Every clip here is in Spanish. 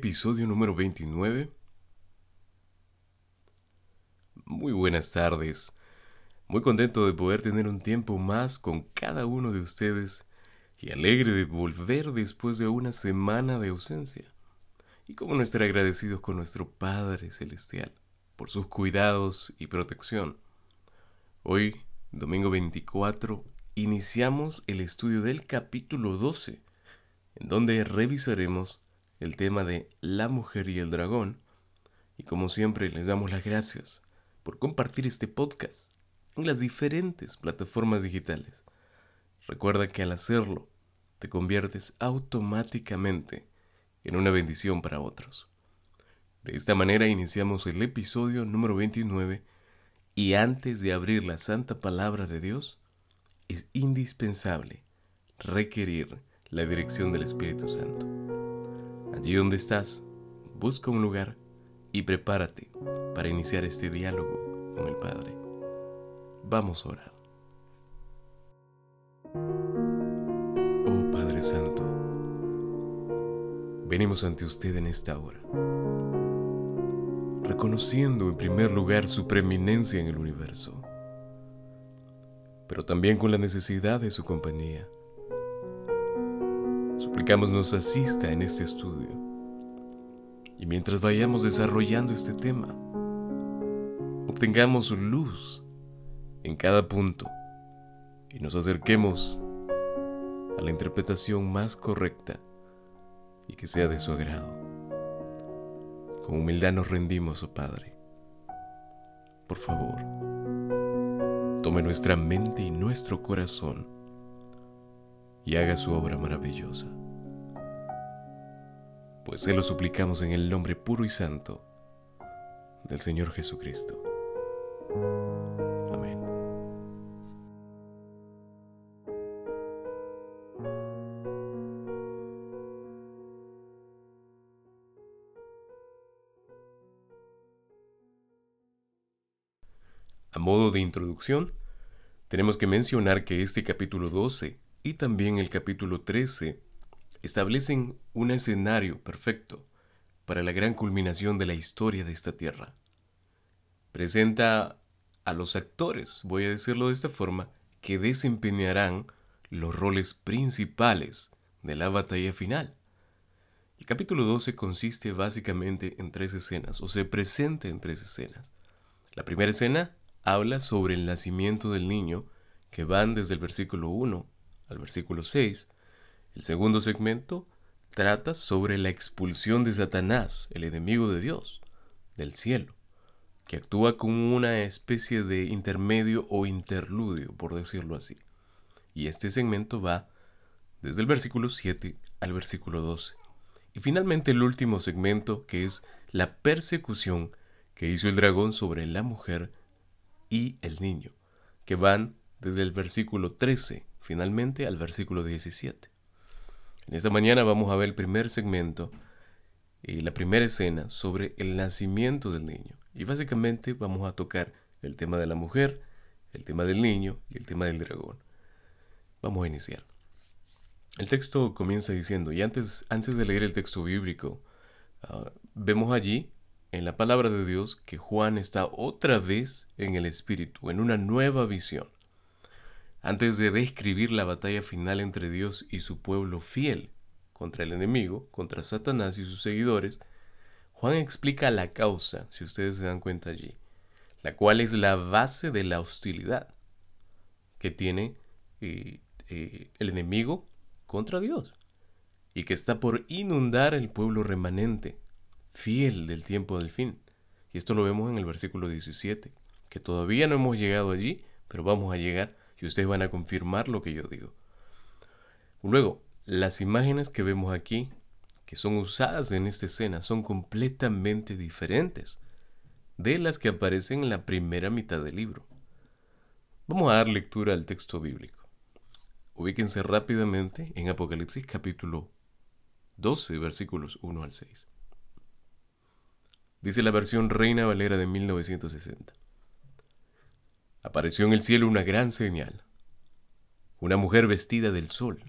episodio número 29. Muy buenas tardes. Muy contento de poder tener un tiempo más con cada uno de ustedes y alegre de volver después de una semana de ausencia. Y cómo no estar agradecidos con nuestro Padre Celestial por sus cuidados y protección. Hoy, domingo 24, iniciamos el estudio del capítulo 12, en donde revisaremos el tema de la mujer y el dragón. Y como siempre, les damos las gracias por compartir este podcast en las diferentes plataformas digitales. Recuerda que al hacerlo, te conviertes automáticamente en una bendición para otros. De esta manera iniciamos el episodio número 29 y antes de abrir la santa palabra de Dios, es indispensable requerir la dirección del Espíritu Santo. Allí donde estás, busca un lugar y prepárate para iniciar este diálogo con el Padre. Vamos a orar. Oh Padre Santo, venimos ante usted en esta hora, reconociendo en primer lugar su preeminencia en el universo, pero también con la necesidad de su compañía Suplicamos nos asista en este estudio. Y mientras vayamos desarrollando este tema, obtengamos luz en cada punto y nos acerquemos a la interpretación más correcta y que sea de su agrado. Con humildad nos rendimos, oh Padre. Por favor, tome nuestra mente y nuestro corazón y haga su obra maravillosa. Pues se lo suplicamos en el nombre puro y santo del Señor Jesucristo. Amén. A modo de introducción, tenemos que mencionar que este capítulo 12 y también el capítulo 13 establecen un escenario perfecto para la gran culminación de la historia de esta tierra. Presenta a los actores, voy a decirlo de esta forma, que desempeñarán los roles principales de la batalla final. El capítulo 12 consiste básicamente en tres escenas, o se presenta en tres escenas. La primera escena habla sobre el nacimiento del niño, que van desde el versículo 1 al versículo 6. El segundo segmento trata sobre la expulsión de Satanás, el enemigo de Dios, del cielo, que actúa como una especie de intermedio o interludio, por decirlo así. Y este segmento va desde el versículo 7 al versículo 12. Y finalmente el último segmento, que es la persecución que hizo el dragón sobre la mujer y el niño, que van desde el versículo 13 finalmente al versículo 17. En esta mañana vamos a ver el primer segmento y la primera escena sobre el nacimiento del niño. Y básicamente vamos a tocar el tema de la mujer, el tema del niño y el tema del dragón. Vamos a iniciar. El texto comienza diciendo, y antes, antes de leer el texto bíblico, ah, vemos allí en la palabra de Dios que Juan está otra vez en el Espíritu, en una nueva visión. Antes de describir la batalla final entre Dios y su pueblo fiel contra el enemigo, contra Satanás y sus seguidores, Juan explica la causa, si ustedes se dan cuenta allí, la cual es la base de la hostilidad que tiene eh, eh, el enemigo contra Dios y que está por inundar el pueblo remanente, fiel del tiempo del fin. Y esto lo vemos en el versículo 17, que todavía no hemos llegado allí, pero vamos a llegar y ustedes van a confirmar lo que yo digo. Luego, las imágenes que vemos aquí, que son usadas en esta escena, son completamente diferentes de las que aparecen en la primera mitad del libro. Vamos a dar lectura al texto bíblico. Ubíquense rápidamente en Apocalipsis capítulo 12, versículos 1 al 6. Dice la versión Reina Valera de 1960 apareció en el cielo una gran señal, una mujer vestida del sol,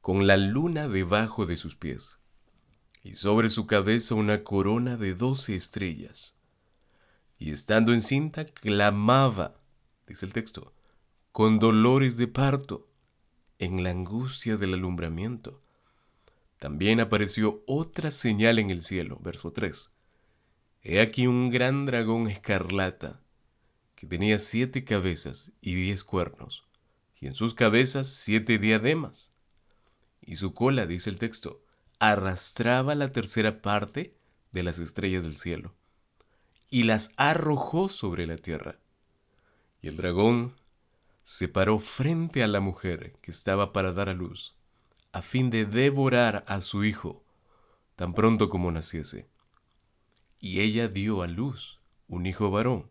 con la luna debajo de sus pies, y sobre su cabeza una corona de doce estrellas. Y estando encinta, clamaba, dice el texto, con dolores de parto, en la angustia del alumbramiento. También apareció otra señal en el cielo, verso 3. He aquí un gran dragón escarlata, que tenía siete cabezas y diez cuernos, y en sus cabezas siete diademas. Y su cola, dice el texto, arrastraba la tercera parte de las estrellas del cielo y las arrojó sobre la tierra. Y el dragón se paró frente a la mujer que estaba para dar a luz, a fin de devorar a su hijo tan pronto como naciese. Y ella dio a luz un hijo varón,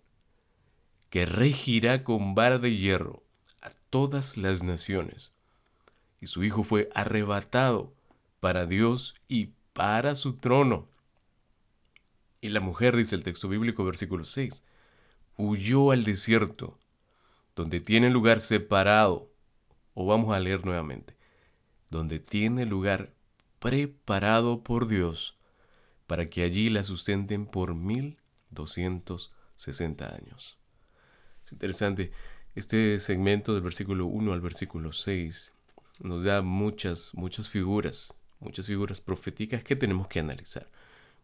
que regirá con vara de hierro a todas las naciones. Y su hijo fue arrebatado para Dios y para su trono. Y la mujer, dice el texto bíblico, versículo 6, huyó al desierto, donde tiene lugar separado, o vamos a leer nuevamente, donde tiene lugar preparado por Dios, para que allí la sustenten por 1260 años. Es interesante, este segmento del versículo 1 al versículo 6 nos da muchas, muchas figuras muchas figuras proféticas que tenemos que analizar.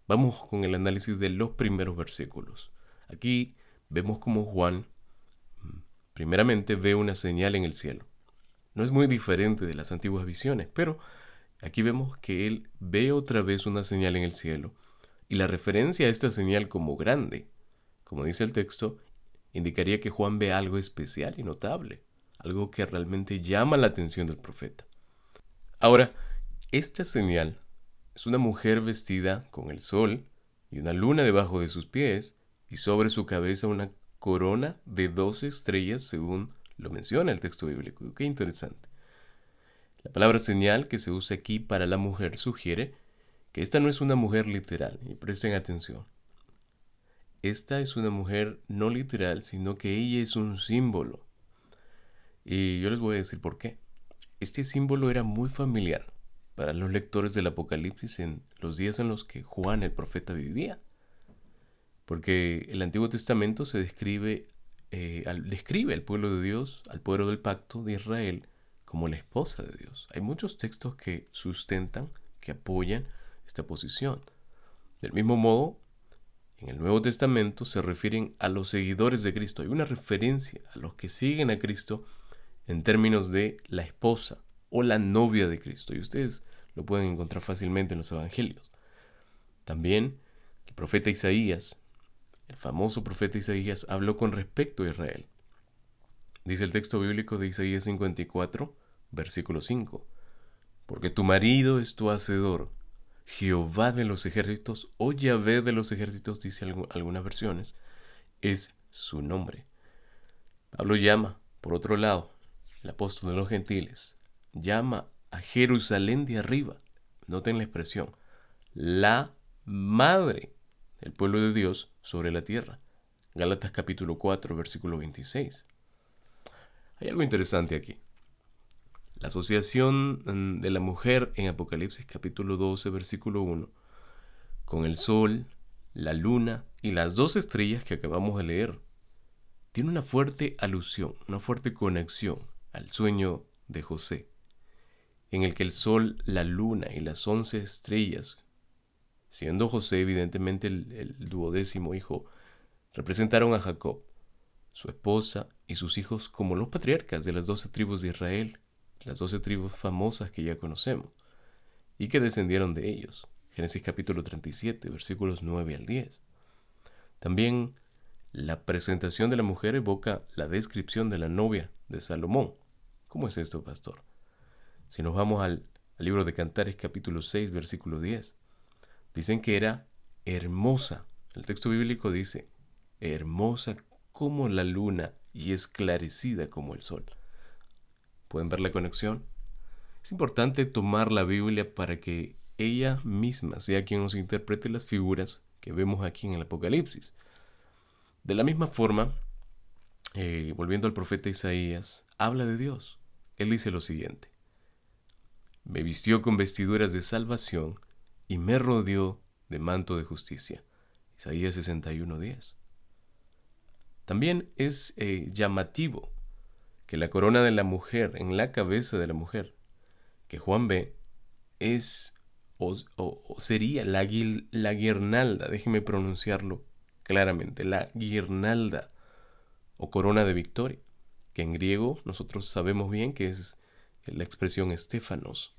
Vamos con el análisis de los primeros versículos. Aquí vemos como Juan mm, primeramente ve una señal en el cielo. No es muy diferente de las antiguas visiones, pero aquí vemos que él ve otra vez una señal en el cielo y la referencia a esta señal como grande, como dice el texto, indicaría que Juan ve algo especial y notable, algo que realmente llama la atención del profeta. Ahora, esta señal es una mujer vestida con el sol y una luna debajo de sus pies y sobre su cabeza una corona de doce estrellas según lo menciona el texto bíblico. Qué interesante. La palabra señal que se usa aquí para la mujer sugiere que esta no es una mujer literal, y presten atención. Esta es una mujer no literal, sino que ella es un símbolo. Y yo les voy a decir por qué. Este símbolo era muy familiar para los lectores del Apocalipsis en los días en los que Juan el profeta vivía. Porque el Antiguo Testamento se describe, eh, describe al pueblo de Dios, al pueblo del pacto de Israel, como la esposa de Dios. Hay muchos textos que sustentan, que apoyan esta posición. Del mismo modo, en el Nuevo Testamento se refieren a los seguidores de Cristo. Hay una referencia a los que siguen a Cristo en términos de la esposa o la novia de Cristo. Y ustedes lo pueden encontrar fácilmente en los evangelios. También el profeta Isaías, el famoso profeta Isaías, habló con respecto a Israel. Dice el texto bíblico de Isaías 54, versículo 5. Porque tu marido es tu hacedor, Jehová de los ejércitos, o Yahvé de los ejércitos, dice algunas versiones, es su nombre. Pablo llama, por otro lado, el apóstol de los gentiles, llama a Jerusalén de arriba, noten la expresión, la madre del pueblo de Dios sobre la tierra. Gálatas capítulo 4, versículo 26. Hay algo interesante aquí. La asociación mm, de la mujer en Apocalipsis capítulo 12, versículo 1, con el sol, la luna y las dos estrellas que acabamos de leer, tiene una fuerte alusión, una fuerte conexión al sueño de José en el que el sol, la luna y las once estrellas, siendo José evidentemente el, duodécimo hijo, representaron a Jacob, su esposa y sus hijos como los patriarcas de las doce tribus de Israel, las doce tribus famosas que ya conocemos, y que descendieron de ellos. Génesis capítulo 37, versículos 9 al 10. También la presentación de la mujer evoca la descripción de la novia de Salomón. ¿Cómo es esto, pastor? Si nos vamos al, libro de Cantares capítulo 6, versículo 10, dicen que era hermosa. El texto bíblico dice, hermosa como la luna y esclarecida como el sol. ¿Pueden ver la conexión? Es importante tomar la Biblia para que ella misma sea quien nos interprete las figuras que vemos aquí en el Apocalipsis. De la misma forma, eh, volviendo al profeta Isaías, habla de Dios. Él dice lo siguiente, me vistió con vestiduras de salvación y me rodeó de manto de justicia. Isaías 61:10. También es eh, llamativo que la corona de la mujer en la cabeza de la mujer, que Juan ve, es o, sería la, la guirnalda, déjeme pronunciarlo claramente, la guirnalda o corona de victoria, que en griego nosotros sabemos bien que es la expresión estéfanos,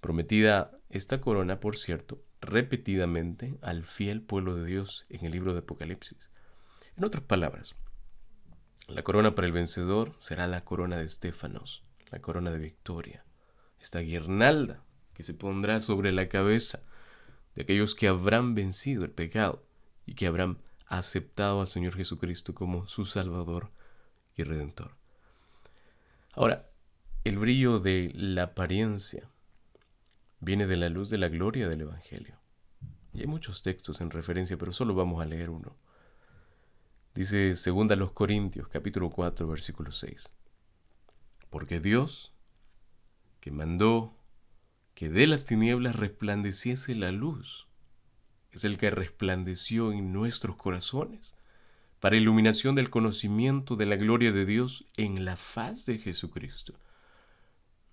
prometida esta corona, por cierto, repetidamente al fiel pueblo de Dios en el libro de Apocalipsis. En otras palabras, la corona para el vencedor será la corona de Estefanos, la corona de victoria, esta guirnalda que se pondrá sobre la cabeza de aquellos que habrán vencido el pecado y que habrán aceptado al Señor Jesucristo como su Salvador y Redentor. Ahora, el brillo de la apariencia viene de la luz de la gloria del Evangelio. Y hay muchos textos en referencia, pero solo vamos a leer uno. Dice 2 los Corintios, capítulo 4, versículo 6. Porque Dios, que mandó que de las tinieblas resplandeciese la luz, es el que resplandeció en nuestros corazones para iluminación del conocimiento de la gloria de Dios en la faz de Jesucristo.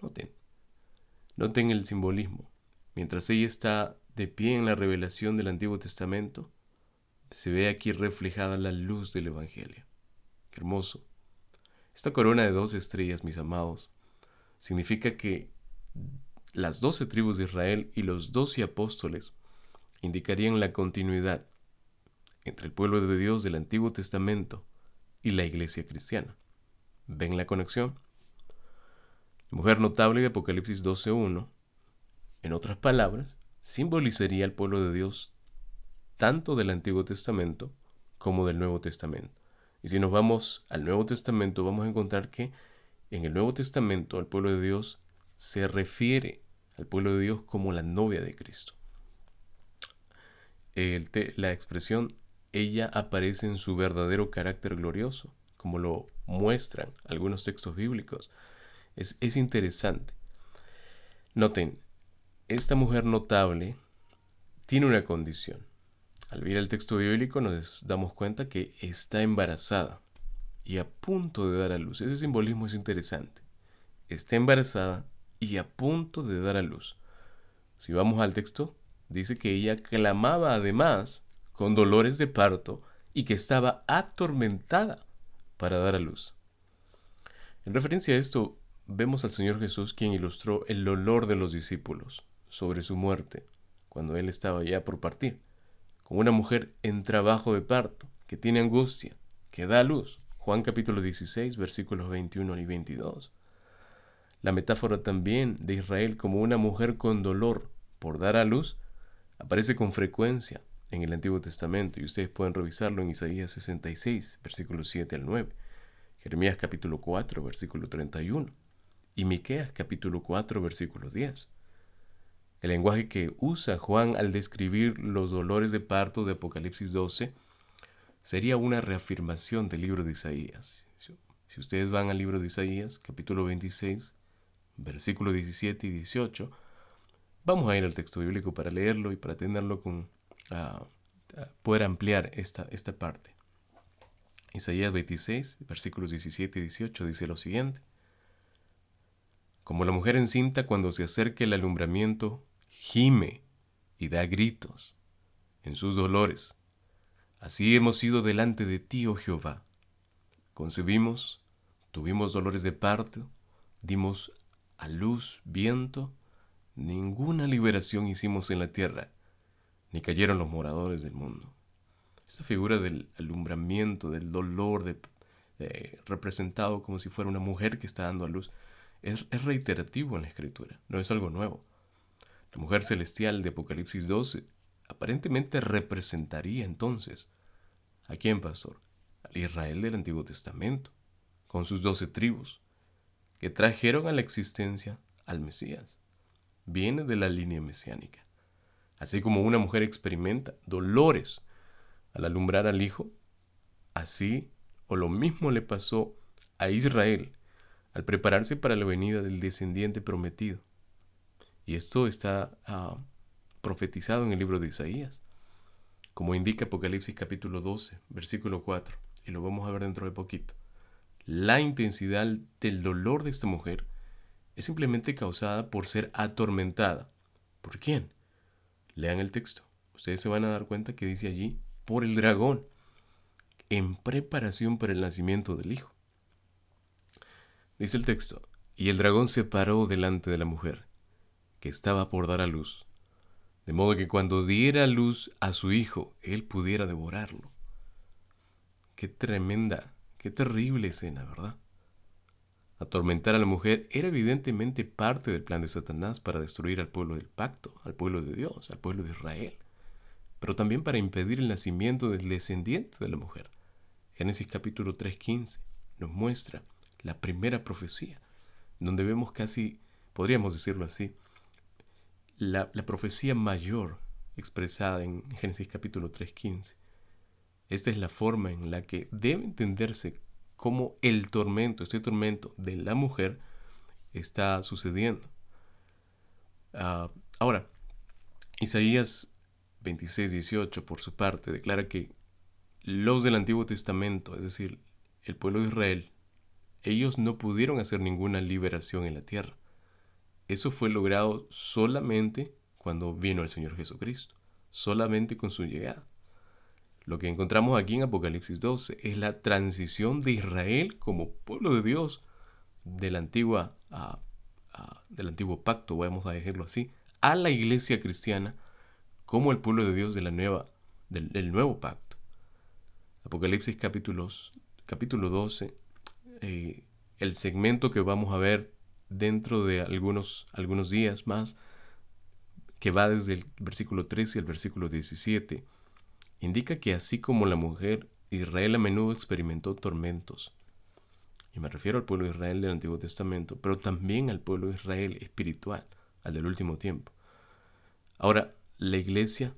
Noten, noten el simbolismo. Mientras ella está de pie en la revelación del Antiguo Testamento, se ve aquí reflejada la luz del Evangelio. Qué hermoso. Esta corona de dos estrellas, mis amados, significa que las doce tribus de Israel y los doce apóstoles indicarían la continuidad entre el pueblo de Dios del Antiguo Testamento y la iglesia cristiana. ¿Ven la conexión? La mujer notable de Apocalipsis 12.1, en otras palabras, simbolizaría al pueblo de Dios tanto del Antiguo Testamento como del Nuevo Testamento. Y si nos vamos al Nuevo Testamento, vamos a encontrar que en el Nuevo Testamento al pueblo de Dios se refiere al pueblo de Dios como la novia de Cristo. la expresión ella aparece en su verdadero carácter glorioso, como lo muestran algunos textos bíblicos. Es interesante. Noten, esta mujer notable tiene una condición. Al ver el texto bíblico nos damos cuenta que está embarazada y a punto de dar a luz. Ese simbolismo es interesante. Está embarazada y a punto de dar a luz. Si vamos al texto, dice que ella clamaba además con dolores de parto y que estaba atormentada para dar a luz. En referencia a esto, vemos al Señor Jesús quien ilustró el dolor de los discípulos sobre su muerte, cuando Él estaba ya por partir con una mujer en trabajo de parto, que tiene angustia, que da luz. Juan capítulo 16, versículos 21 y 22. La metáfora también de Israel como una mujer con dolor por dar a luz aparece con frecuencia en el Antiguo Testamento y ustedes pueden revisarlo en Isaías 66, versículos 7 al 9, Jeremías capítulo 4, versículo 31 y Miqueas capítulo 4, versículo 10. El lenguaje que usa Juan al describir los dolores de parto de Apocalipsis 12 sería una reafirmación del libro de Isaías. Si ustedes van al libro de Isaías, capítulo 26, versículo 17 y 18, vamos a ir al texto bíblico para leerlo y para tenerlo con uh, poder ampliar esta, esta parte. Isaías 26, versículos 17 y 18 dice lo siguiente. Como la mujer encinta cuando se acerca el alumbramiento gime y da gritos en sus dolores. Así hemos ido delante de ti, oh Jehová. Concebimos, tuvimos dolores de parto, dimos a luz viento, ninguna liberación hicimos en la tierra, ni cayeron los moradores del mundo. Esta figura del alumbramiento, del dolor, eh, representado como si fuera una mujer que está dando a luz, es reiterativo en la escritura, no es algo nuevo. La mujer celestial de Apocalipsis 12 aparentemente representaría entonces a quién, pastor? Al Israel del Antiguo Testamento, con sus doce tribus, que trajeron a la existencia al Mesías. Viene de la línea mesiánica. Así como una mujer experimenta dolores al alumbrar al Hijo, así o lo mismo le pasó a Israel al prepararse para la venida del descendiente prometido. Y esto está ah, profetizado en el libro de Isaías, como indica Apocalipsis capítulo 12, versículo 4, y lo vamos a ver dentro de poquito. La intensidad del dolor de esta mujer es simplemente causada por ser atormentada. ¿Por quién? Lean el texto. Ustedes se van a dar cuenta que dice allí, por el dragón, en preparación para el nacimiento del hijo. Dice el texto, y el dragón se paró delante de la mujer, que estaba por dar a luz, de modo que cuando diera luz a su hijo, él pudiera devorarlo. Qué tremenda, qué terrible escena, ¿verdad? Atormentar a la mujer era evidentemente parte del plan de Satanás para destruir al pueblo del pacto, al pueblo de Dios, al pueblo de Israel, pero también para impedir el nacimiento del descendiente de la mujer. Génesis capítulo 3.15 nos muestra la primera profecía, donde vemos casi, podríamos decirlo así, la, profecía mayor expresada en Génesis capítulo 3.15. Esta es la forma en la que debe entenderse cómo el tormento, este tormento de la mujer está sucediendo. Ah, ahora, Isaías 26, 18, por su parte, declara que los del Antiguo Testamento, es decir, el pueblo de Israel, ellos no pudieron hacer ninguna liberación en la tierra. Eso fue logrado solamente cuando vino el Señor Jesucristo, solamente con su llegada. Lo que encontramos aquí en Apocalipsis 12 es la transición de Israel como pueblo de Dios del, antiguo pacto, vamos a decirlo así, a la iglesia cristiana como el pueblo de Dios de la nueva, del, nuevo pacto. Apocalipsis capítulos, capítulo 12, eh, el segmento que vamos a ver dentro de algunos, algunos días más, que va desde el versículo 13 al versículo 17, indica que así como la mujer, Israel a menudo experimentó tormentos. Y me refiero al pueblo de Israel del Antiguo Testamento, pero también al pueblo de Israel espiritual, al del último tiempo. Ahora, la iglesia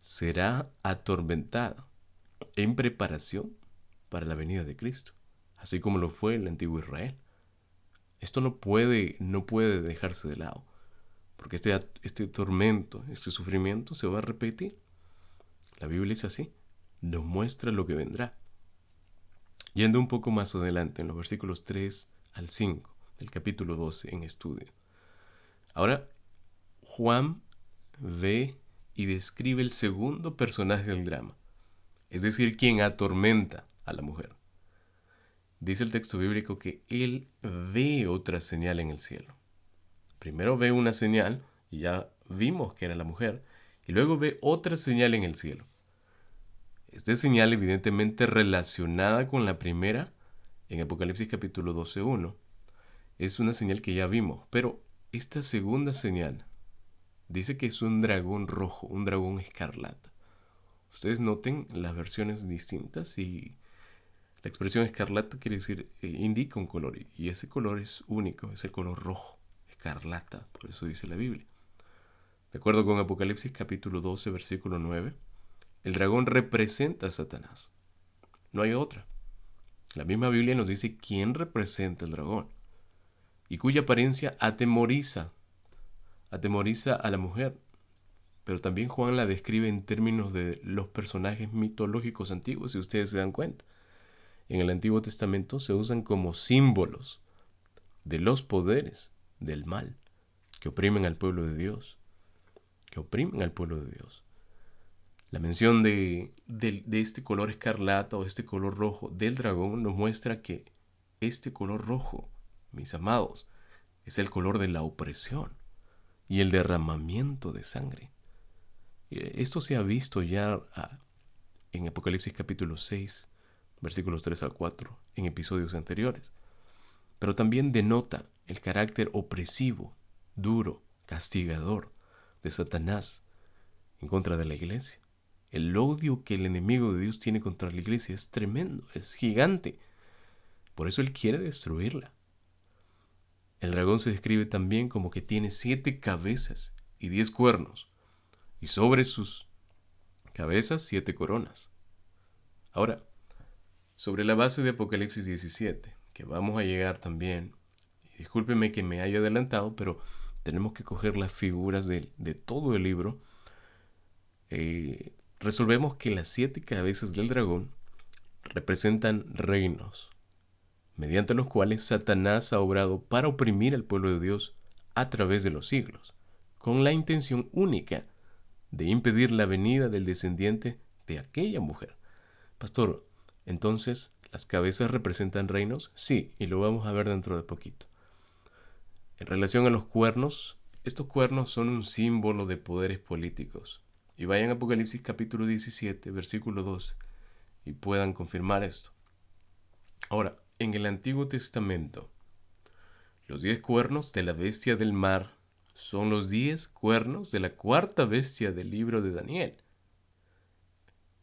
será atormentada en preparación para la venida de Cristo, así como lo fue el antiguo Israel. Esto no puede, no puede dejarse de lado, porque este, este tormento, este sufrimiento se va a repetir. La Biblia es así, nos muestra lo que vendrá. Yendo un poco más adelante, en los versículos 3 al 5 del capítulo 12 en estudio. Ahora, Juan ve y describe el segundo personaje del drama, es decir, quien atormenta a la mujer. Dice el texto bíblico que él ve otra señal en el cielo. Primero ve una señal, y ya vimos que era la mujer, y luego ve otra señal en el cielo. Esta señal evidentemente relacionada con la primera en Apocalipsis capítulo 12.1. Es una señal que ya vimos, pero esta segunda señal dice que es un dragón rojo, un dragón escarlata. Ustedes noten las versiones distintas y la expresión escarlata quiere decir, eh, indica un color y ese color es único, es el color rojo, escarlata, por eso dice la Biblia. De acuerdo con Apocalipsis capítulo 12, versículo 9, el dragón representa a Satanás. No hay otra. La misma Biblia nos dice quién representa el dragón y cuya apariencia atemoriza, atemoriza a la mujer. Pero también Juan la describe en términos de los personajes mitológicos antiguos, si ustedes se dan cuenta en el Antiguo Testamento se usan como símbolos de los poderes del mal que oprimen al pueblo de Dios, que oprimen al pueblo de Dios. La mención de, de, este color escarlata o este color rojo del dragón nos muestra que este color rojo, mis amados, es el color de la opresión y el derramamiento de sangre. Esto se ha visto ya ah, en Apocalipsis capítulo 6, versículos 3 al 4, en episodios anteriores. Pero también denota el carácter opresivo, duro, castigador de Satanás en contra de la iglesia. El odio que el enemigo de Dios tiene contra la iglesia es tremendo, es gigante. Por eso él quiere destruirla. El dragón se describe también como que tiene siete cabezas y diez cuernos, y sobre sus cabezas siete coronas. Ahora, sobre la base de Apocalipsis 17, que vamos a llegar también. Discúlpeme que me haya adelantado, pero tenemos que coger las figuras de, todo el libro, eh, resolvemos que las siete cabezas del dragón representan reinos, mediante los cuales Satanás ha obrado para oprimir al pueblo de Dios a través de los siglos, con la intención única de impedir la venida del descendiente de aquella mujer. Pastor, entonces, ¿las cabezas representan reinos? Sí, y lo vamos a ver dentro de poquito. En relación a los cuernos, estos cuernos son un símbolo de poderes políticos. Y vayan a Apocalipsis capítulo 17, versículo 2, y puedan confirmar esto. Ahora, en el Antiguo Testamento, los diez cuernos de la bestia del mar son los diez cuernos de la cuarta bestia del libro de Daniel.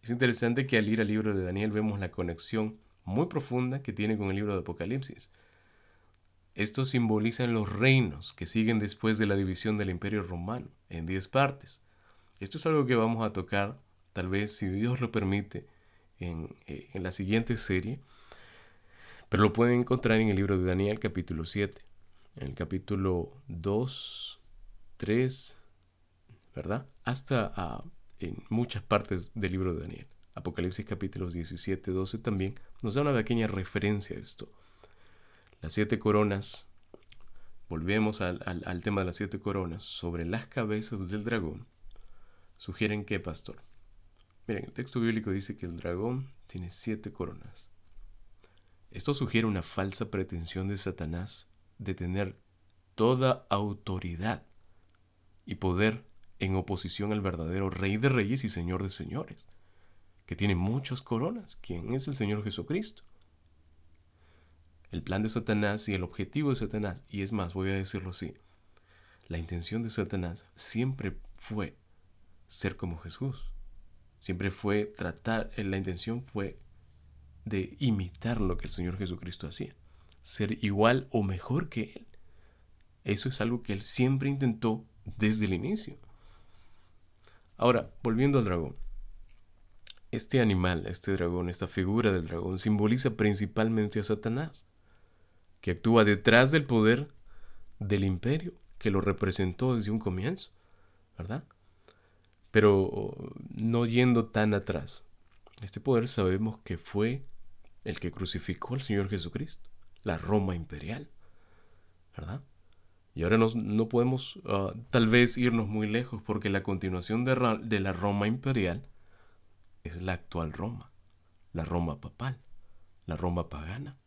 Es interesante que al ir al libro de Daniel vemos la conexión muy profunda que tiene con el libro de Apocalipsis. Estos simbolizan los reinos que siguen después de la división del imperio romano en diez partes. Esto es algo que vamos a tocar, tal vez si Dios lo permite, en, eh, la siguiente serie, pero lo pueden encontrar en el libro de Daniel capítulo 7, en el capítulo 2, 3, ¿verdad? Hasta ah, en muchas partes del libro de Daniel. Apocalipsis capítulos 17, 12 también nos da una pequeña referencia a esto. Las siete coronas, volvemos al, tema de las siete coronas, sobre las cabezas del dragón, sugieren que, pastor, miren, el texto bíblico dice que el dragón tiene siete coronas. Esto sugiere una falsa pretensión de Satanás de tener toda autoridad y poder en oposición al verdadero Rey de Reyes y Señor de Señores, que tiene muchas coronas, quien es el Señor Jesucristo. El plan de Satanás y el objetivo de Satanás, y es más, voy a decirlo así, la intención de Satanás siempre fue ser como Jesús. Siempre fue tratar, la intención fue de imitar lo que el Señor Jesucristo hacía, ser igual o mejor que Él. Eso es algo que Él siempre intentó desde el inicio. Ahora, volviendo al dragón. Este animal, este dragón, esta figura del dragón simboliza principalmente a Satanás, que actúa detrás del poder del imperio que lo representó desde un comienzo, ¿verdad? Pero no yendo tan atrás. Este poder sabemos que fue el que crucificó al Señor Jesucristo, la Roma imperial, ¿verdad? Y ahora no podemos ah, tal vez irnos muy lejos porque la continuación de, de la Roma imperial es la actual Roma, la Roma papal, la Roma pagana,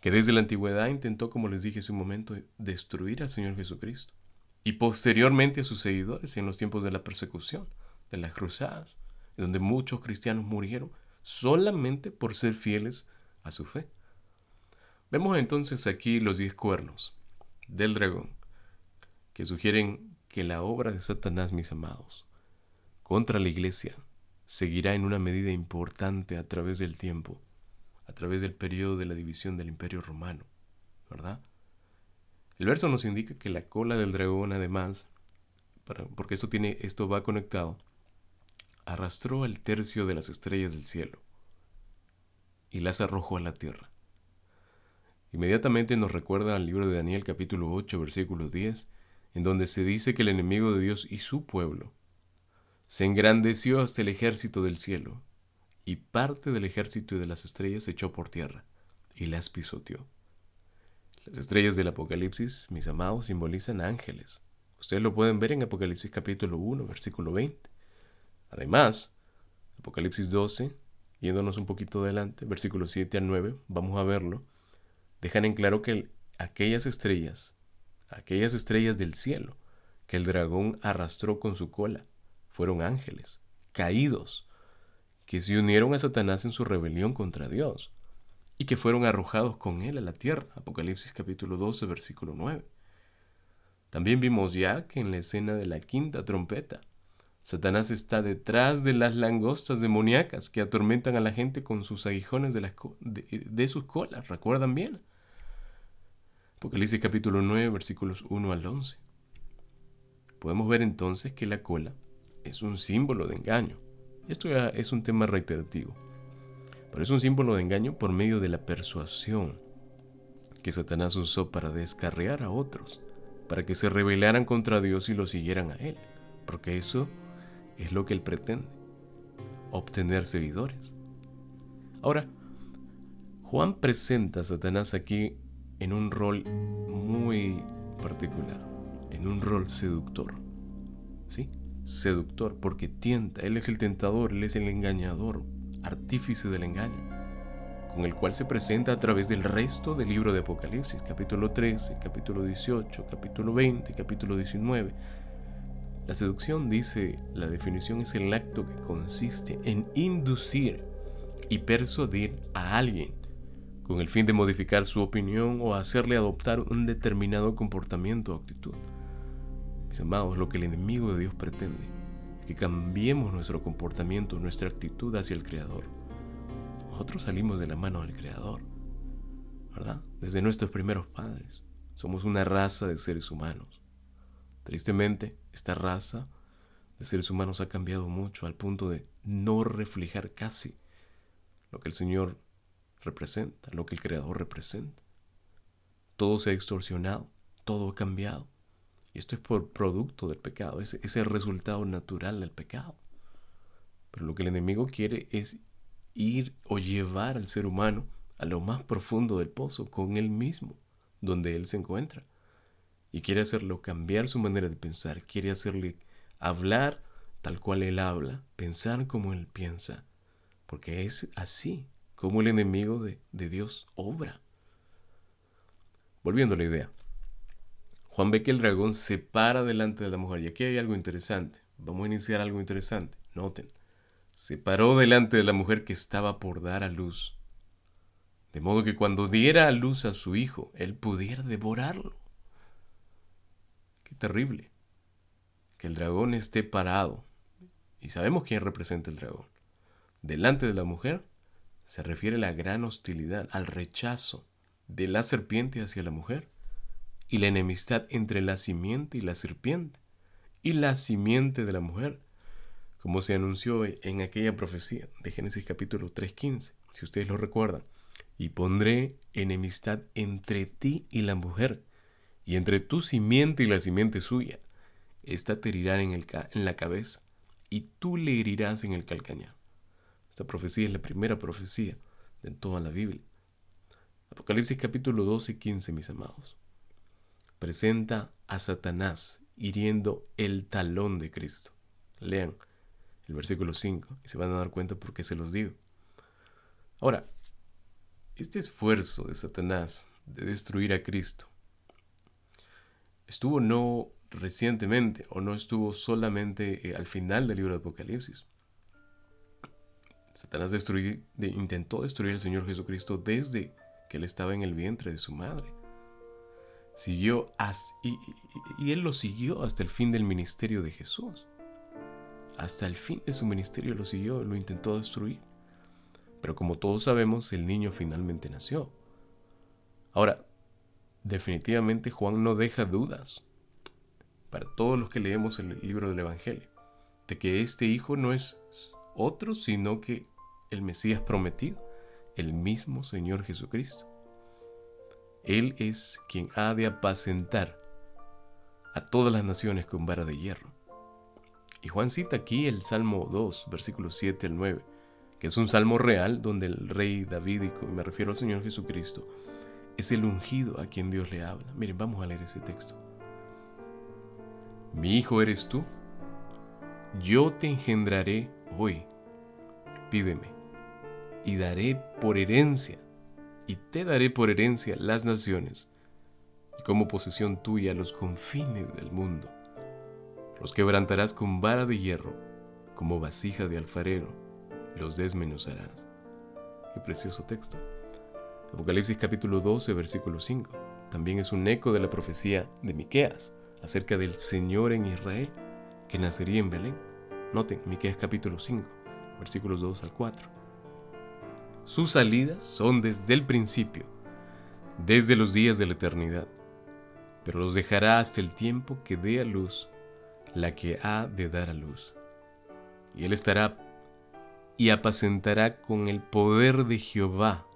que desde la antigüedad intentó, como les dije hace un momento, destruir al Señor Jesucristo y posteriormente a sus seguidores en los tiempos de la persecución, de las cruzadas, donde muchos cristianos murieron solamente por ser fieles a su fe. Vemos entonces aquí los diez cuernos del dragón, que sugieren que la obra de Satanás, mis amados, contra la iglesia, seguirá en una medida importante a través del tiempo, a través del periodo de la división del imperio romano, ¿verdad? El verso nos indica que la cola del dragón, además, porque esto, tiene, esto va conectado, arrastró al tercio de las estrellas del cielo y las arrojó a la tierra. Inmediatamente nos recuerda al libro de Daniel capítulo 8 versículo 10, en donde se dice que el enemigo de Dios y su pueblo se engrandeció hasta el ejército del cielo, y parte del ejército de las estrellas se echó por tierra, y las pisoteó. Las estrellas del Apocalipsis, mis amados, simbolizan ángeles. Ustedes lo pueden ver en Apocalipsis capítulo 1, versículo 20. Además, Apocalipsis 12, yéndonos un poquito adelante, versículos 7 al 9, vamos a verlo, dejan en claro que aquellas estrellas, aquellas estrellas del cielo, que el dragón arrastró con su cola, fueron ángeles, caídos, que se unieron a Satanás en su rebelión contra Dios, y que fueron arrojados con él a la tierra. Apocalipsis capítulo 12, versículo 9. También vimos ya que en la escena de la quinta trompeta, Satanás está detrás de las langostas demoníacas que atormentan a la gente con sus aguijones de, de sus colas. ¿Recuerdan bien? Apocalipsis capítulo 9, versículos 1 al 11. Podemos ver entonces que la cola es un símbolo de engaño. Esto ya es un tema reiterativo, pero es un símbolo de engaño por medio de la persuasión que Satanás usó para descarrear a otros para que se rebelaran contra Dios y lo siguieran a Él, porque eso es lo que Él pretende, obtener seguidores. Ahora, Juan presenta a Satanás aquí en un rol muy particular, en un rol seductor. ¿Sí? Seductor, porque tienta, Él es el tentador, Él es el engañador, artífice del engaño, con el cual se presenta a través del resto del libro de Apocalipsis, capítulo 13, capítulo 18, capítulo 20, capítulo 19. La seducción, dice la definición, es el acto que consiste en inducir y persuadir a alguien con el fin de modificar su opinión o hacerle adoptar un determinado comportamiento o actitud. Mis amados, lo que el enemigo de Dios pretende es que cambiemos nuestro comportamiento, nuestra actitud hacia el Creador. Nosotros salimos de la mano del Creador, ¿verdad? Desde nuestros primeros padres. Somos una raza de seres humanos. Tristemente, esta raza de seres humanos ha cambiado mucho al punto de no reflejar casi lo que el Señor representa, lo que el Creador representa. Todo se ha extorsionado, todo ha cambiado. Y esto es por producto del pecado, es, es el resultado natural del pecado. Pero lo que el enemigo quiere es ir o llevar al ser humano a lo más profundo del pozo con él mismo, donde él se encuentra. Y quiere hacerlo cambiar su manera de pensar, quiere hacerle hablar tal cual él habla, pensar como él piensa, porque es así como el enemigo de, Dios obra. Volviendo a la idea. Juan ve que el dragón se para delante de la mujer. Y aquí hay algo interesante. Vamos a iniciar algo interesante. Noten. Se paró delante de la mujer que estaba por dar a luz. De modo que cuando diera a luz a su hijo, él pudiera devorarlo. Qué terrible. Que el dragón esté parado. Y sabemos quién representa el dragón. Delante de la mujer se refiere a la gran hostilidad, al rechazo de la serpiente hacia la mujer y la enemistad entre la simiente y la serpiente y la simiente de la mujer, como se anunció en aquella profecía de Génesis capítulo 3.15, si ustedes lo recuerdan. Y pondré enemistad entre ti y la mujer, y entre tu simiente y la simiente suya. Esta te herirá en, el en la cabeza, y tú le herirás en el calcañar. Esta profecía es la primera profecía de toda la Biblia. Apocalipsis capítulo 12 y 15, mis amados. Presenta a Satanás hiriendo el talón de Cristo. Lean el versículo 5 y se van a dar cuenta por qué se los digo. Ahora, este esfuerzo de Satanás de destruir a Cristo estuvo no recientemente o no estuvo solamente eh, al final del libro de Apocalipsis. Satanás intentó destruir al Señor Jesucristo desde que él estaba en el vientre de su madre. Siguió y, y él lo siguió hasta el fin del ministerio de Jesús. Hasta el fin de su ministerio lo siguió, lo intentó destruir. Pero como todos sabemos, el niño finalmente nació. Ahora, definitivamente Juan no deja dudas para todos los que leemos el libro del Evangelio, de que este hijo no es otro sino que el Mesías prometido, el mismo Señor Jesucristo. Él es quien ha de apacentar a todas las naciones con vara de hierro. Y Juan cita aquí el Salmo 2, versículos 7 al 9, que es un salmo real donde el rey davídico, y me refiero al Señor Jesucristo, es el ungido a quien Dios le habla. Miren, vamos a leer ese texto. Mi hijo eres tú, yo te engendraré hoy. Pídeme y daré por herencia, y te daré por herencia las naciones, y como posesión tuya los confines del mundo. Los quebrantarás con vara de hierro, como vasija de alfarero, los desmenuzarás. Qué precioso texto. Apocalipsis capítulo 12, versículo 5. También es un eco de la profecía de Miqueas acerca del Señor en Israel que nacería en Belén. Noten, Miqueas capítulo 5, versículos 2 al 4. Sus salidas son desde el principio, desde los días de la eternidad, pero los dejará hasta el tiempo que dé a luz la que ha de dar a luz. Y él estará y apacentará con el poder de Jehová,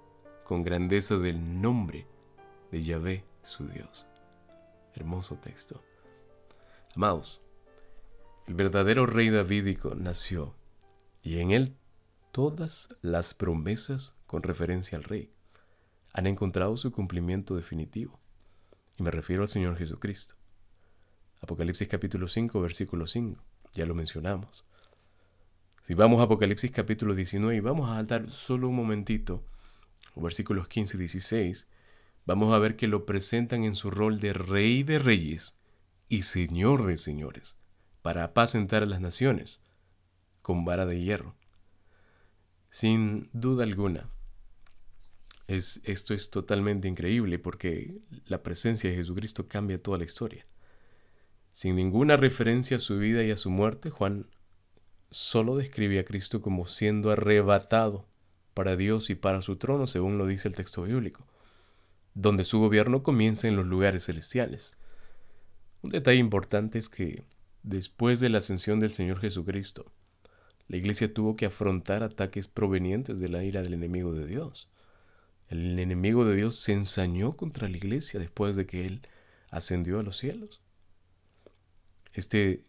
con grandeza del nombre de Yahvé su Dios. Hermoso texto. Amados, el verdadero rey davídico nació y en él todas las promesas con referencia al rey han encontrado su cumplimiento definitivo. Y me refiero al Señor Jesucristo. Apocalipsis capítulo 5, versículo 5. Ya lo mencionamos. Si vamos a Apocalipsis capítulo 19 y vamos a saltar solo un momentito, versículos 15 y 16, vamos a ver que lo presentan en su rol de rey de reyes y señor de señores, para apacentar a las naciones con vara de hierro. Sin duda alguna, es, esto es totalmente increíble porque la presencia de Jesucristo cambia toda la historia. Sin ninguna referencia a su vida y a su muerte, Juan solo describe a Cristo como siendo arrebatado para Dios y para su trono, según lo dice el texto bíblico, donde su gobierno comienza en los lugares celestiales. Un detalle importante es que después de la ascensión del Señor Jesucristo, la iglesia tuvo que afrontar ataques provenientes de la ira del enemigo de Dios. El enemigo de Dios se ensañó contra la iglesia después de que Él ascendió a los cielos. Este,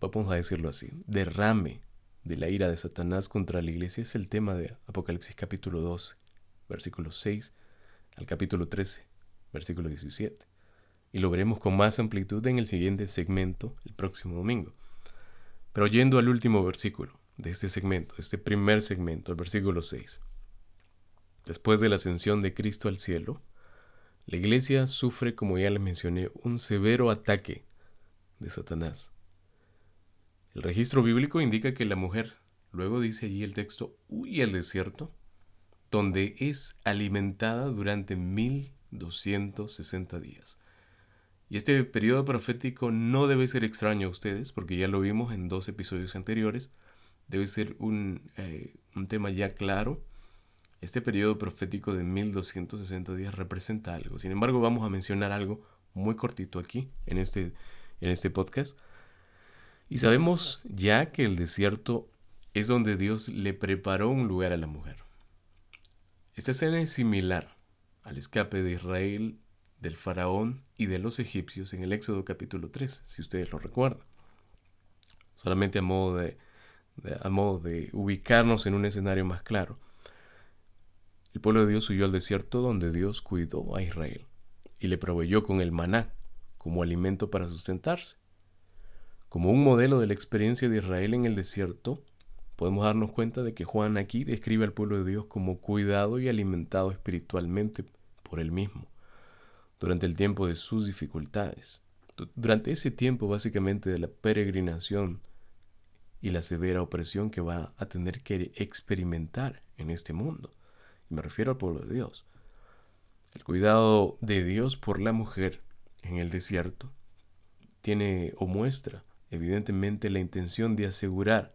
vamos a decirlo así, derrame de la ira de Satanás contra la iglesia es el tema de Apocalipsis capítulo 12, versículo 6 al capítulo 13, versículo 17. Y lo veremos con más amplitud en el siguiente segmento el próximo domingo. Pero yendo al último versículo de este segmento, este primer segmento, el versículo 6. Después de la ascensión de Cristo al cielo, la iglesia sufre, como ya les mencioné, un severo ataque de Satanás. El registro bíblico indica que la mujer, luego dice allí el texto, huye al desierto, donde es alimentada durante 1260 días. Y este periodo profético no debe ser extraño a ustedes, porque ya lo vimos en dos episodios anteriores. Debe ser un, eh, un tema ya claro. Este periodo profético de 1260 días representa algo. Sin embargo, vamos a mencionar algo muy cortito aquí, en este, en este podcast. Y sabemos ya que el desierto es donde Dios le preparó un lugar a la mujer. Esta escena es similar al escape de Israel del faraón y de los egipcios en el Éxodo capítulo 3, si ustedes lo recuerdan. Solamente a modo de, a modo de ubicarnos en un escenario más claro. El pueblo de Dios huyó al desierto donde Dios cuidó a Israel y le proveyó con el maná como alimento para sustentarse. Como un modelo de la experiencia de Israel en el desierto, podemos darnos cuenta de que Juan aquí describe al pueblo de Dios como cuidado y alimentado espiritualmente por él mismo, durante el tiempo de sus dificultades. Durante ese tiempo básicamente de la peregrinación y la severa opresión que va a tener que experimentar en este mundo. Me refiero al pueblo de Dios. El cuidado de Dios por la mujer en el desierto tiene o muestra evidentemente la intención de asegurar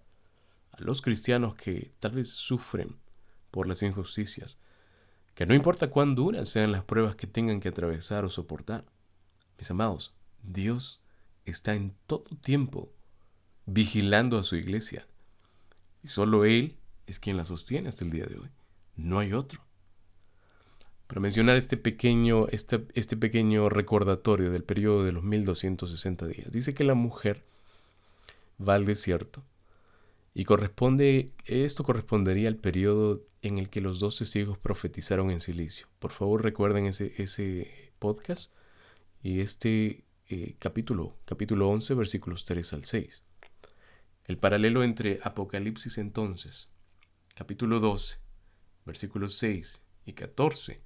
a los cristianos que tal vez sufren por las injusticias, que no importa cuán duras sean las pruebas que tengan que atravesar o soportar. Mis amados, Dios está en todo tiempo vigilando a su iglesia y solo Él es quien la sostiene hasta el día de hoy. No hay otro. Para mencionar este pequeño, este, este pequeño recordatorio del periodo de los 1260 días, dice que la mujer va al desierto. Y corresponde, esto correspondería al periodo en el que los dos testigos profetizaron en silicio. Por favor recuerden ese, ese podcast y este eh, capítulo, capítulo 11, versículos 3 al 6. El paralelo entre Apocalipsis entonces, capítulo 12, versículos 6 y 14,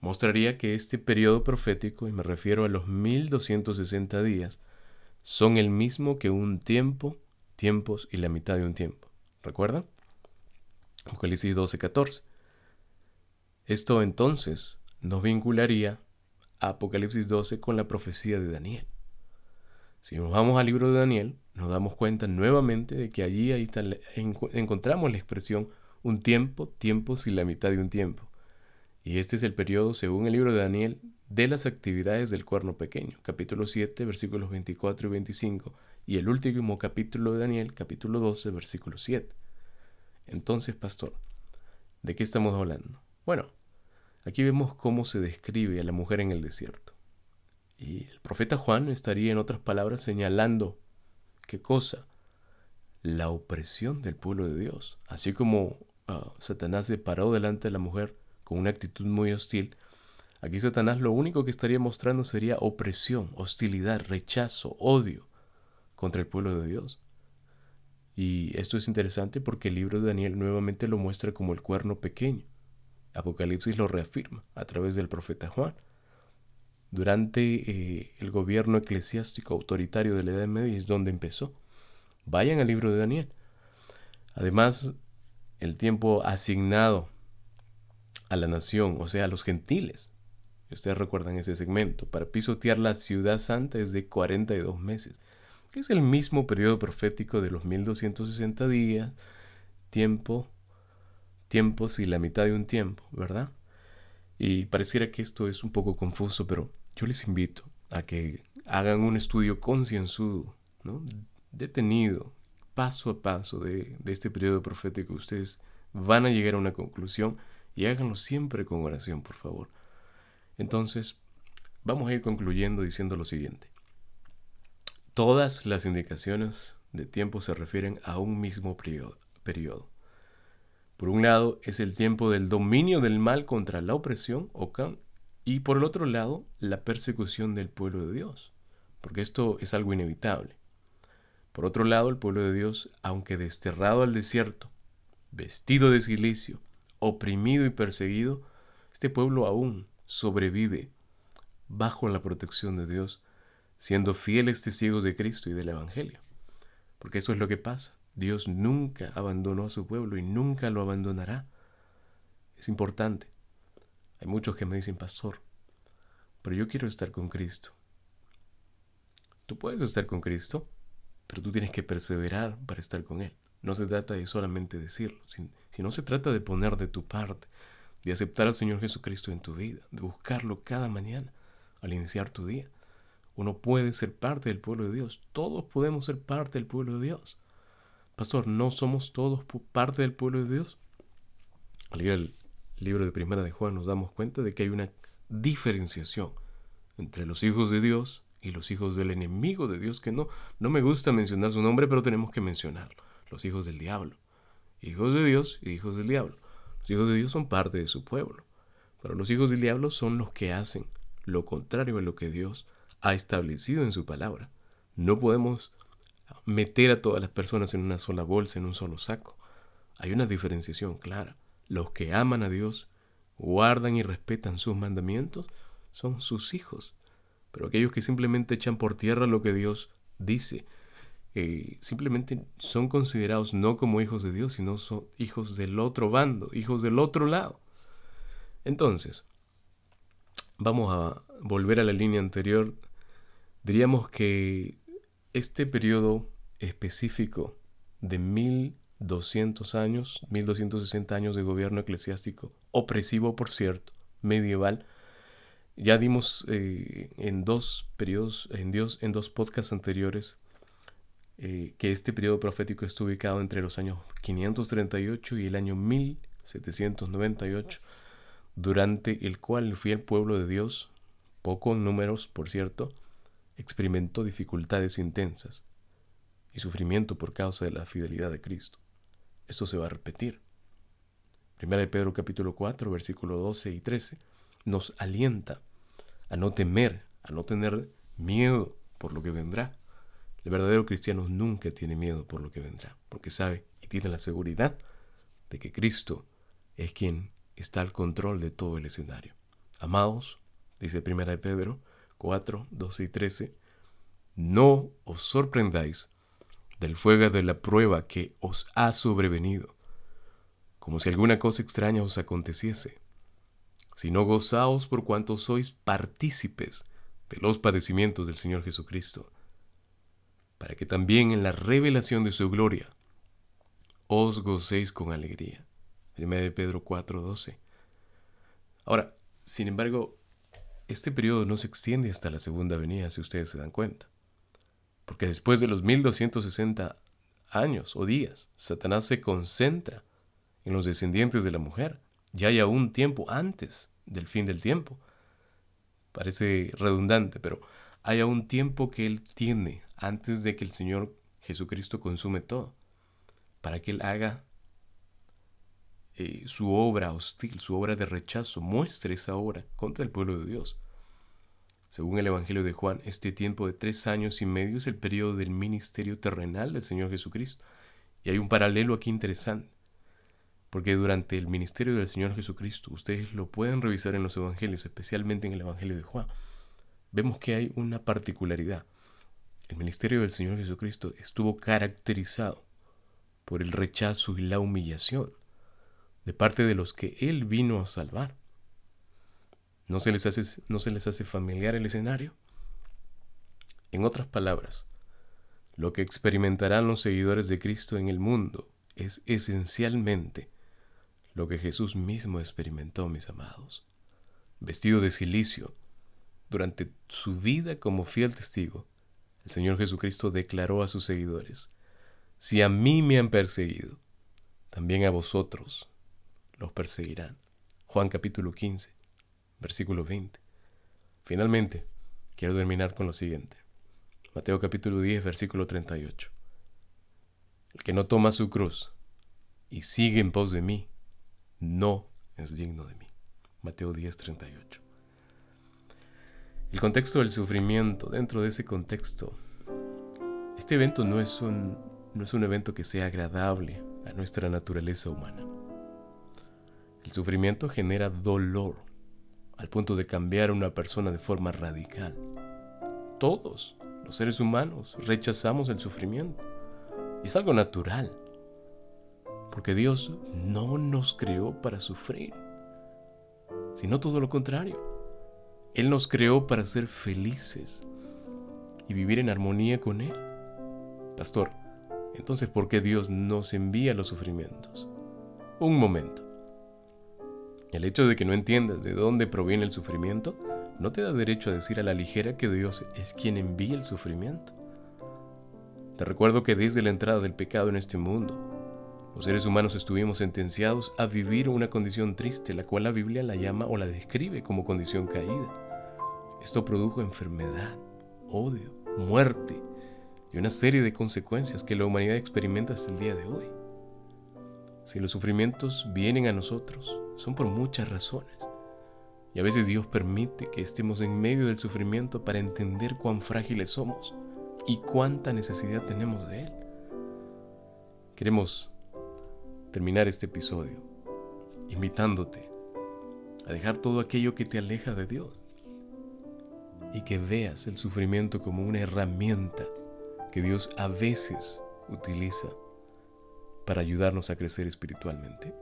mostraría que este periodo profético, y me refiero a los 1260 días, son el mismo que un tiempo, tiempos y la mitad de un tiempo. ¿Recuerdan? Apocalipsis 12:14. Esto entonces nos vincularía a Apocalipsis 12 con la profecía de Daniel. Si nos vamos al libro de Daniel, nos damos cuenta nuevamente de que allí ahí encontramos la expresión un tiempo, tiempos y la mitad de un tiempo. Y este es el periodo, según el libro de Daniel, de las actividades del cuerno pequeño, capítulo 7, versículos 24 y 25, y el último capítulo de Daniel, capítulo 12, versículo 7. Entonces, pastor, ¿de qué estamos hablando? Bueno, aquí vemos cómo se describe a la mujer en el desierto. Y el profeta Juan estaría, en otras palabras, señalando qué cosa? La opresión del pueblo de Dios. Así como ah, Satanás se paró delante de la mujer con una actitud muy hostil, aquí Satanás lo único que estaría mostrando sería opresión, hostilidad, rechazo, odio contra el pueblo de Dios. Y esto es interesante porque el libro de Daniel nuevamente lo muestra como el cuerno pequeño. Apocalipsis lo reafirma a través del profeta Juan. Durante eh, el gobierno eclesiástico autoritario de la Edad Media es donde empezó. Vayan al libro de Daniel. Además, el tiempo asignado a la nación, o sea, a los gentiles, ustedes recuerdan ese segmento, para pisotear la ciudad santa es de 42 meses, que es el mismo periodo profético de los 1260 días, tiempo, tiempos y la mitad de un tiempo, ¿verdad? Y pareciera que esto es un poco confuso, pero yo les invito a que hagan un estudio concienzudo, ¿no? detenido, paso a paso de, de este periodo profético. Ustedes van a llegar a una conclusión y háganlo siempre con oración, por favor. Entonces, vamos a ir concluyendo diciendo lo siguiente. Todas las indicaciones de tiempo se refieren a un mismo periodo. Por un lado es el tiempo del dominio del mal contra la opresión, Ocan, y por el otro lado la persecución del pueblo de Dios, porque esto es algo inevitable. Por otro lado, el pueblo de Dios, aunque desterrado al desierto, vestido de silicio, oprimido y perseguido, este pueblo aún sobrevive bajo la protección de Dios, siendo fieles testigos de Cristo y del Evangelio. Porque eso es lo que pasa. Dios nunca abandonó a su pueblo y nunca lo abandonará. Es importante. Hay muchos que me dicen, pastor, pero yo quiero estar con Cristo. Tú puedes estar con Cristo, pero tú tienes que perseverar para estar con Él. No se trata de solamente decirlo, sino se trata de poner de tu parte, de aceptar al Señor Jesucristo en tu vida, de buscarlo cada mañana al iniciar tu día. Uno puede ser parte del pueblo de Dios, todos podemos ser parte del pueblo de Dios. Pastor, ¿no somos todos parte del pueblo de Dios? Al leer el libro de Primera de Juan nos damos cuenta de que hay una diferenciación entre los hijos de Dios y los hijos del enemigo de Dios, que no, no me gusta mencionar su nombre, pero tenemos que mencionarlo, los hijos del diablo. Hijos de Dios y hijos del diablo. Los hijos de Dios son parte de su pueblo, pero los hijos del diablo son los que hacen lo contrario a lo que Dios ha establecido en su palabra. No podemos meter a todas las personas en una sola bolsa, en un solo saco. Hay una diferenciación clara. Los que aman a Dios, guardan y respetan sus mandamientos, son sus hijos. Pero aquellos que simplemente echan por tierra lo que Dios dice, eh, simplemente son considerados no como hijos de Dios, sino son hijos del otro bando, hijos del otro lado. Entonces, vamos a volver a la línea anterior. Diríamos que este periodo específico de 1200 años, 1260 años de gobierno eclesiástico, opresivo por cierto, medieval, ya dimos eh, en dos periodos, en, Dios, en dos podcasts anteriores, eh, que este periodo profético está ubicado entre los años 538 y el año 1798, durante el cual el fiel pueblo de Dios, poco números por cierto, experimentó dificultades intensas y sufrimiento por causa de la fidelidad de Cristo. Esto se va a repetir. Primera de Pedro capítulo 4, versículo 12 y 13 nos alienta a no temer, a no tener miedo por lo que vendrá. El verdadero cristiano nunca tiene miedo por lo que vendrá, porque sabe y tiene la seguridad de que Cristo es quien está al control de todo el escenario. Amados, dice Primera de Pedro, 4, 12 y 13, no os sorprendáis del fuego de la prueba que os ha sobrevenido, como si alguna cosa extraña os aconteciese, sino gozaos por cuanto sois partícipes de los padecimientos del Señor Jesucristo, para que también en la revelación de su gloria os gocéis con alegría. 1 de Pedro 4:12. Ahora, sin embargo, este periodo no se extiende hasta la segunda venida, si ustedes se dan cuenta. Porque después de los 1260 años o días, Satanás se concentra en los descendientes de la mujer. Ya hay aún tiempo antes del fin del tiempo. Parece redundante, pero hay un tiempo que Él tiene antes de que el Señor Jesucristo consume todo, para que Él haga eh, su obra hostil, su obra de rechazo, muestre esa obra contra el pueblo de Dios. Según el Evangelio de Juan, este tiempo de tres años y medio es el periodo del ministerio terrenal del Señor Jesucristo. Y hay un paralelo aquí interesante, porque durante el ministerio del Señor Jesucristo, ustedes lo pueden revisar en los Evangelios, especialmente en el Evangelio de Juan, vemos que hay una particularidad. El ministerio del Señor Jesucristo estuvo caracterizado por el rechazo y la humillación de parte de los que Él vino a salvar. ¿No se les hace, no se les hace familiar el escenario? En otras palabras, lo que experimentarán los seguidores de Cristo en el mundo es esencialmente lo que Jesús mismo experimentó, mis amados. Vestido de silicio, durante su vida como fiel testigo, el Señor Jesucristo declaró a sus seguidores, si a mí me han perseguido, también a vosotros los perseguirán. Juan capítulo 15, versículo 20. Finalmente, quiero terminar con lo siguiente. Mateo capítulo 10, versículo 38. El que no toma su cruz y sigue en pos de mí, no es digno de mí. Mateo 10, 38. El contexto del sufrimiento, dentro de ese contexto, este evento no es un, no es un evento que sea agradable a nuestra naturaleza humana. El sufrimiento genera dolor al punto de cambiar a una persona de forma radical. Todos los seres humanos rechazamos el sufrimiento. es algo natural, porque Dios no nos creó para sufrir, sino todo lo contrario. Él nos creó para ser felices y vivir en armonía con Él. Pastor, entonces, ¿por qué Dios nos envía los sufrimientos? Un momento. El hecho de que no entiendas de dónde proviene el sufrimiento no te da derecho a decir a la ligera que Dios es quien envía el sufrimiento. Te recuerdo que desde la entrada del pecado en este mundo, los seres humanos estuvimos sentenciados a vivir una condición triste, la cual la Biblia la llama o la describe como condición caída. Esto produjo enfermedad, odio, muerte y una serie de consecuencias que la humanidad experimenta hasta el día de hoy. Si los sufrimientos vienen a nosotros, son por muchas razones. Y a veces Dios permite que estemos en medio del sufrimiento para entender cuán frágiles somos y cuánta necesidad tenemos de Él. Queremos terminar este episodio invitándote a dejar todo aquello que te aleja de Dios y que veas el sufrimiento como una herramienta que Dios a veces utiliza para ayudarnos a crecer espiritualmente.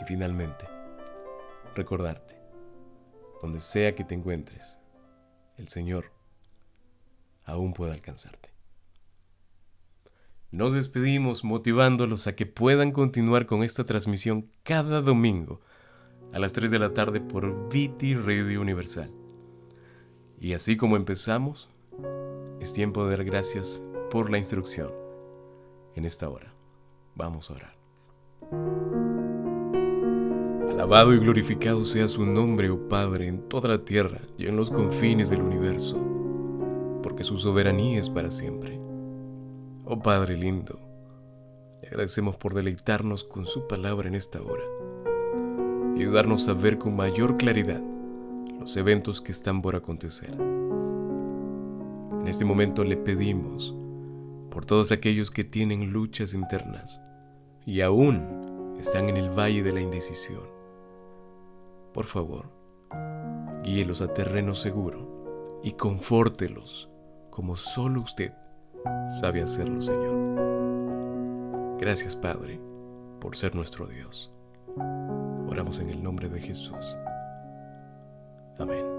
Y finalmente, recordarte, donde sea que te encuentres, el Señor aún puede alcanzarte. Nos despedimos motivándolos a que puedan continuar con esta transmisión cada domingo a las 3 de la tarde por Viti Radio Universal. Y así como empezamos, es tiempo de dar gracias por la instrucción en esta hora. Vamos a orar. Alabado y glorificado sea su nombre, oh Padre, en toda la tierra y en los confines del universo, porque su soberanía es para siempre. Oh Padre lindo, le agradecemos por deleitarnos con su palabra en esta hora y ayudarnos a ver con mayor claridad los eventos que están por acontecer. En este momento le pedimos por todos aquellos que tienen luchas internas y aún están en el valle de la indecisión. Por favor, guíelos a terreno seguro y confórtelos como solo usted sabe hacerlo, Señor. Gracias, Padre, por ser nuestro Dios. Oramos en el nombre de Jesús. Amén.